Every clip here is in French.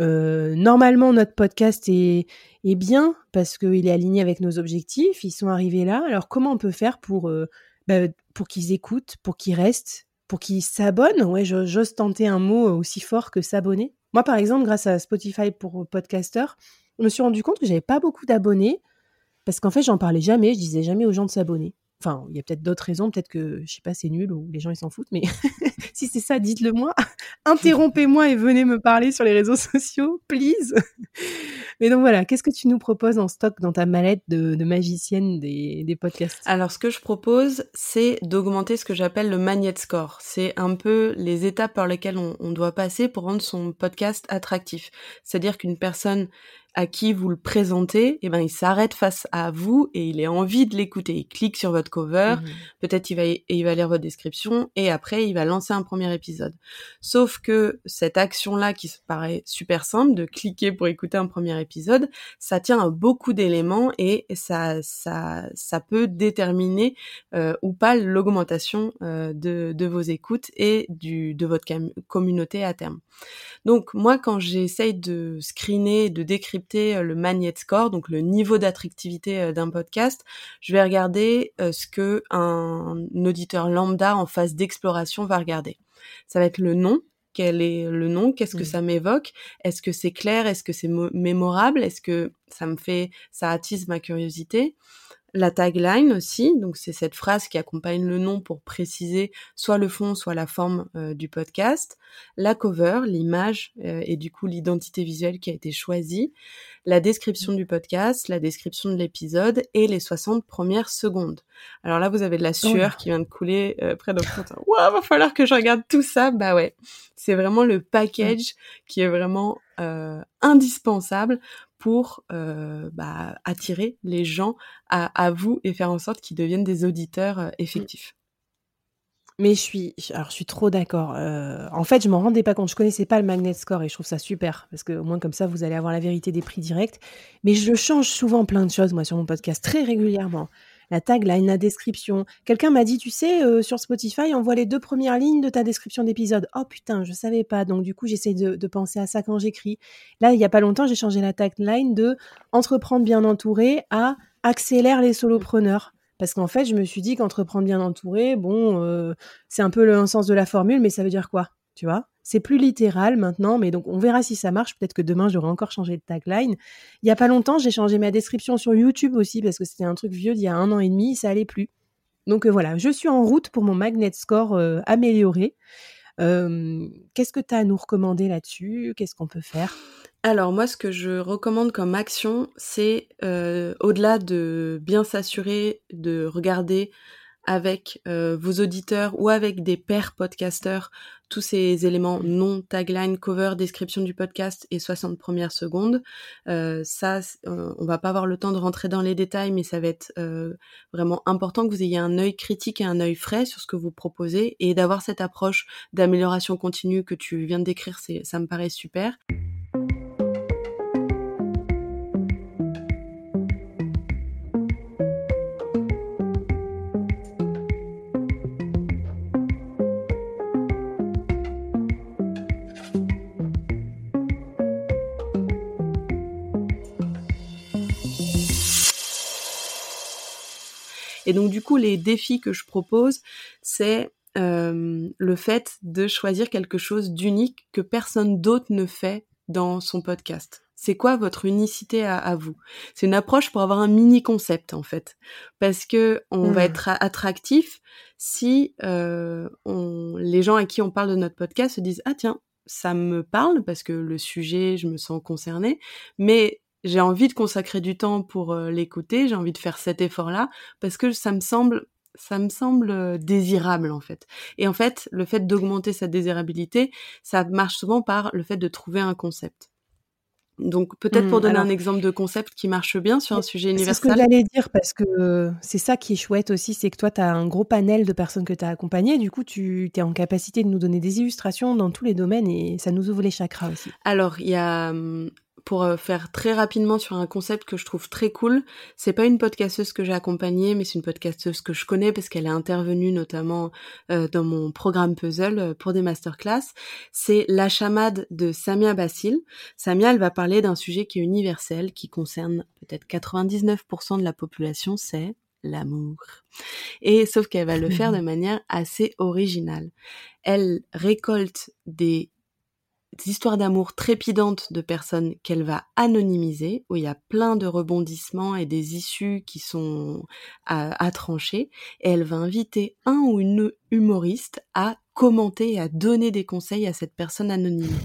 Euh, normalement, notre podcast est, bien parce qu'il est aligné avec nos objectifs. Ils sont arrivés là. Alors, comment on peut faire pour, euh, bah, pour qu'ils écoutent, pour qu'ils restent, pour qu'ils s'abonnent? Ouais, j'ose tenter un mot aussi fort que s'abonner. Moi, par exemple, grâce à Spotify pour podcasters, je me suis rendu compte que j'avais pas beaucoup d'abonnés parce qu'en fait, j'en parlais jamais. Je disais jamais aux gens de s'abonner. Enfin, il y a peut-être d'autres raisons, peut-être que, je sais pas, c'est nul ou les gens ils s'en foutent, mais si c'est ça, dites-le moi. Interrompez-moi et venez me parler sur les réseaux sociaux, please. mais donc voilà, qu'est-ce que tu nous proposes en stock dans ta mallette de, magicienne des, podcasts? Alors, ce que je propose, c'est d'augmenter ce que j'appelle le magnet score. C'est un peu les étapes par lesquelles on doit passer pour rendre son podcast attractif. C'est-à-dire qu'une personne à qui vous le présentez, eh ben il s'arrête face à vous et il a envie de l'écouter. Il clique sur votre cover, mmh peut-être il va il va lire votre description et après il va lancer un premier épisode. Sauf que cette action là qui se paraît super simple de cliquer pour écouter un premier épisode, ça tient à beaucoup d'éléments et ça ça ça peut déterminer euh, ou pas l'augmentation euh, de de vos écoutes et du de votre communauté à terme. Donc moi quand j'essaye de screener, de décrypter euh, le magnet score, donc le niveau d'attractivité euh, d'un podcast, je vais regarder euh, ce que un auditeur lambda en phase d'exploration va regarder. Ça va être le nom, quel est le nom, qu'est-ce que ça m'évoque, est-ce que c'est clair, est-ce que c'est mémorable, est-ce que ça me fait, ça attise ma curiosité, la tagline aussi, donc c'est cette phrase qui accompagne le nom pour préciser soit le fond, soit la forme euh, du podcast, la cover, l'image euh, et du coup l'identité visuelle qui a été choisie, la description du podcast, la description de l'épisode et les 60 premières secondes. Alors là, vous avez de la sueur qui vient de couler euh, près de votre Waouh, va falloir que je regarde tout ça. Bah ouais, c'est vraiment le package qui est vraiment indispensable pour euh, bah, attirer les gens à, vous et faire en sorte qu'ils deviennent des auditeurs euh, effectifs. Mais je suis, alors je suis trop d'accord. Euh, en fait, je m'en rendais pas compte. Je connaissais pas le magnet score et je trouve ça super parce que au moins comme ça, vous allez avoir la vérité des prix directs. Mais je change souvent plein de choses moi sur mon podcast très régulièrement la tagline, la description. Quelqu'un m'a dit, tu sais, euh, sur Spotify, on voit les deux premières lignes de ta description d'épisode. Oh putain, je savais pas. Donc du coup, j'essaie de, penser à ça quand j'écris. Là, il y a pas longtemps, j'ai changé la tagline de entreprendre bien entouré à accélère les solopreneurs. Parce qu'en fait, je me suis dit qu'entreprendre bien entouré, bon, euh, c'est un peu le sens de la formule, mais ça veut dire quoi? Tu vois c'est plus littéral maintenant, mais donc on verra si ça marche. Peut-être que demain j'aurai encore changé de tagline. Il y a pas longtemps, j'ai changé ma description sur YouTube aussi parce que c'était un truc vieux d'il y a un an et demi, ça allait plus. Donc euh, voilà, je suis en route pour mon magnet score euh, amélioré. Qu'est-ce que tu as à nous recommander là-dessus? Qu'est-ce qu'on peut faire? Alors moi, ce que je recommande comme action, c'est euh, au-delà de bien s'assurer de regarder avec euh, vos auditeurs ou avec des pairs podcasteurs tous ces éléments nom, tagline, cover, description du podcast et 60 premières secondes. Euh, ça, euh, on va pas avoir le temps de rentrer dans les détails, mais ça va être euh, vraiment important que vous ayez un œil critique et un œil frais sur ce que vous proposez et d'avoir cette approche d'amélioration continue que tu viens de décrire, ça me paraît super. Et donc du coup, les défis que je propose, c'est euh, le fait de choisir quelque chose d'unique que personne d'autre ne fait dans son podcast. C'est quoi votre unicité à, vous? C'est une approche pour avoir un mini concept en fait, parce que on va hmm. être attractif si euh, on, les gens à qui on parle de notre podcast se disent ah tiens ça me parle parce que le sujet je me sens concernée, mais j'ai envie de consacrer du temps pour euh, l'écouter, j'ai envie de faire cet effort-là parce que ça me semble ça me semble euh, désirable en fait. Et en fait, le fait d'augmenter sa désirabilité, ça marche souvent par le fait de trouver un concept. Donc peut-être pour mmh, donner un exemple de concept qui marche bien sur un sujet universel. C'est ce que j'allais dire parce que c'est ça qui est chouette aussi, c'est que toi tu as un gros panel de personnes que tu as accompagnées, du coup tu es en capacité de nous donner des illustrations dans tous les domaines et ça nous ouvre les chakras aussi. Alors il y a mmh, pour euh, faire très rapidement sur un concept que je trouve très cool. C'est pas une podcasteuse que j'ai accompagnée, mais c'est une podcasteuse que je connais parce qu'elle est intervenue notamment euh, dans mon programme puzzle euh, pour des masterclass. C'est la chamade de Samia Bassil. Samia, elle va parler d'un sujet qui est universel, qui concerne peut-être 99% de la population, c'est l'amour. Et sauf qu'elle va le faire de manière assez originale. Elle récolte des des histoires d'amour trépidantes de personnes qu'elle va anonymiser, où il y a plein de rebondissements et des issues qui sont à, trancher, et elle va inviter un ou une humoriste à commenter et à donner des conseils à cette personne anonyme.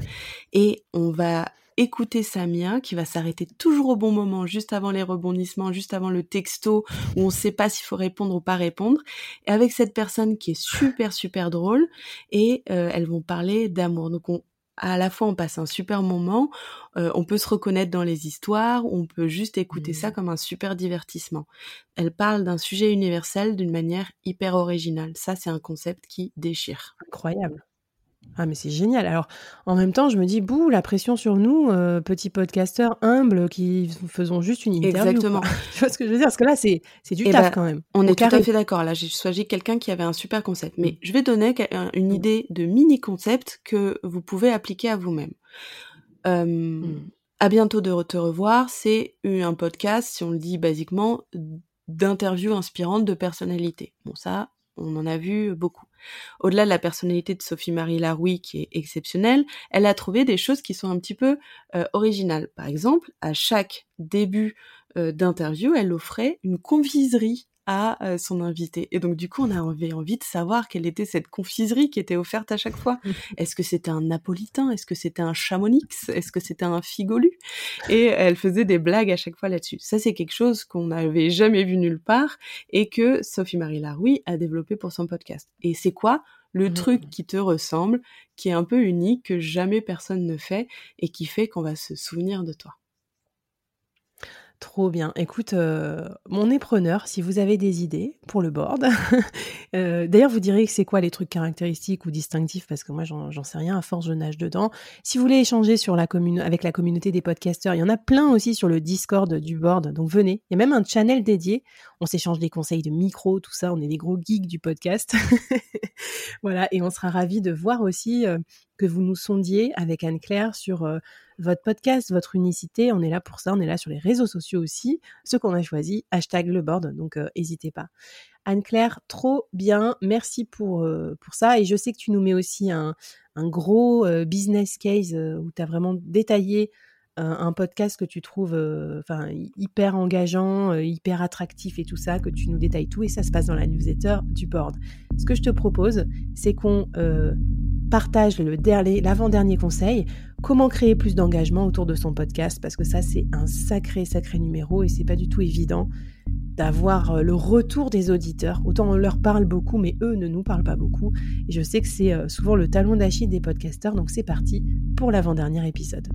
Et on va écouter Samia qui va s'arrêter toujours au bon moment, juste avant les rebondissements, juste avant le texto où on ne sait pas s'il faut répondre ou pas répondre. Et avec cette personne qui est super super drôle et euh, elles vont parler d'amour. Donc on, à la fois on passe un super moment, euh, on peut se reconnaître dans les histoires, on peut juste écouter ça mmh. comme un super divertissement. Elle parle d'un sujet universel d'une manière hyper originale. Ça, c'est un concept qui déchire. Incroyable. Ah mais c'est génial. Alors en même temps, je me dis bouh la pression sur nous, euh, petits podcasteurs humbles qui faisons juste une interview. Exactement. tu vois ce que je veux dire? Parce que là c'est c'est du eh taf ben, quand même. On est tout à fait d'accord. Là, j'ai choisi quelqu'un qui avait un super concept. Mais je vais donner une idée de mini concept que vous pouvez appliquer à vous-même. Euh, hmm. À bientôt de te revoir. C'est un podcast, si on le dit basiquement, d'interviews inspirantes de personnalités. Bon ça, on en a vu beaucoup. Au-delà de la personnalité de Sophie-Marie Laroui qui est exceptionnelle, elle a trouvé des choses qui sont un petit peu euh, originales. Par exemple, à chaque début euh, d'interview, elle offrait une confiserie à euh, son invité. Et donc du coup, on a envie, envie de savoir quelle était cette confiserie qui était offerte à chaque fois. Est-ce que c'était un napolitain? Est-ce que c'était un chamonix? Est-ce que c'était un figolu? Et elle faisait des blagues à chaque fois là-dessus. Ça, c'est quelque chose qu'on n'avait jamais vu nulle part et que Sophie-Marie Laroui a développé pour son podcast. Et c'est quoi le mmh. truc qui te ressemble, qui est un peu unique, que jamais personne ne fait et qui fait qu'on va se souvenir de toi? Trop bien. Écoute, euh, mon nez preneur, si vous avez des idées pour le board. Euh, d'ailleurs, vous direz que c'est quoi les trucs caractéristiques ou distinctifs, parce que moi, j'en sais rien, à force, je nage dedans. Si vous voulez échanger sur la avec la communauté des podcasteurs, il y en a plein aussi sur le Discord du board, donc venez. Il y a même un channel dédié. On s'échange des conseils de micro, tout ça. On est des gros geeks du podcast. voilà, et on sera ravis de voir aussi euh, que vous nous sondiez avec Anne-Claire sur votre podcast, votre unicité. On est là pour ça. On est là sur les réseaux sociaux aussi. Ce qu'on a choisi, hashtag le board. Donc, euh, n'hésitez pas. Anne-Claire, trop bien. Merci pour, euh, pour ça. Et je sais que tu nous mets aussi un, un gros euh, business case où tu as vraiment détaillé un podcast que tu trouves hyper engageant, hyper attractif et tout ça, que tu nous détailles tout et ça se passe dans la newsletter du board. Ce que je te propose, c'est qu'on partage le l'avant-dernier conseil, comment créer plus d'engagement autour de son podcast, parce que ça c'est un sacré, sacré numéro et c'est pas du tout évident d'avoir euh, le retour des auditeurs. Autant on leur parle beaucoup, mais eux ne nous parlent pas beaucoup. Et je sais que c'est euh, souvent le talon d'Achille des podcasteurs, donc c'est parti pour l'avant-dernier épisode.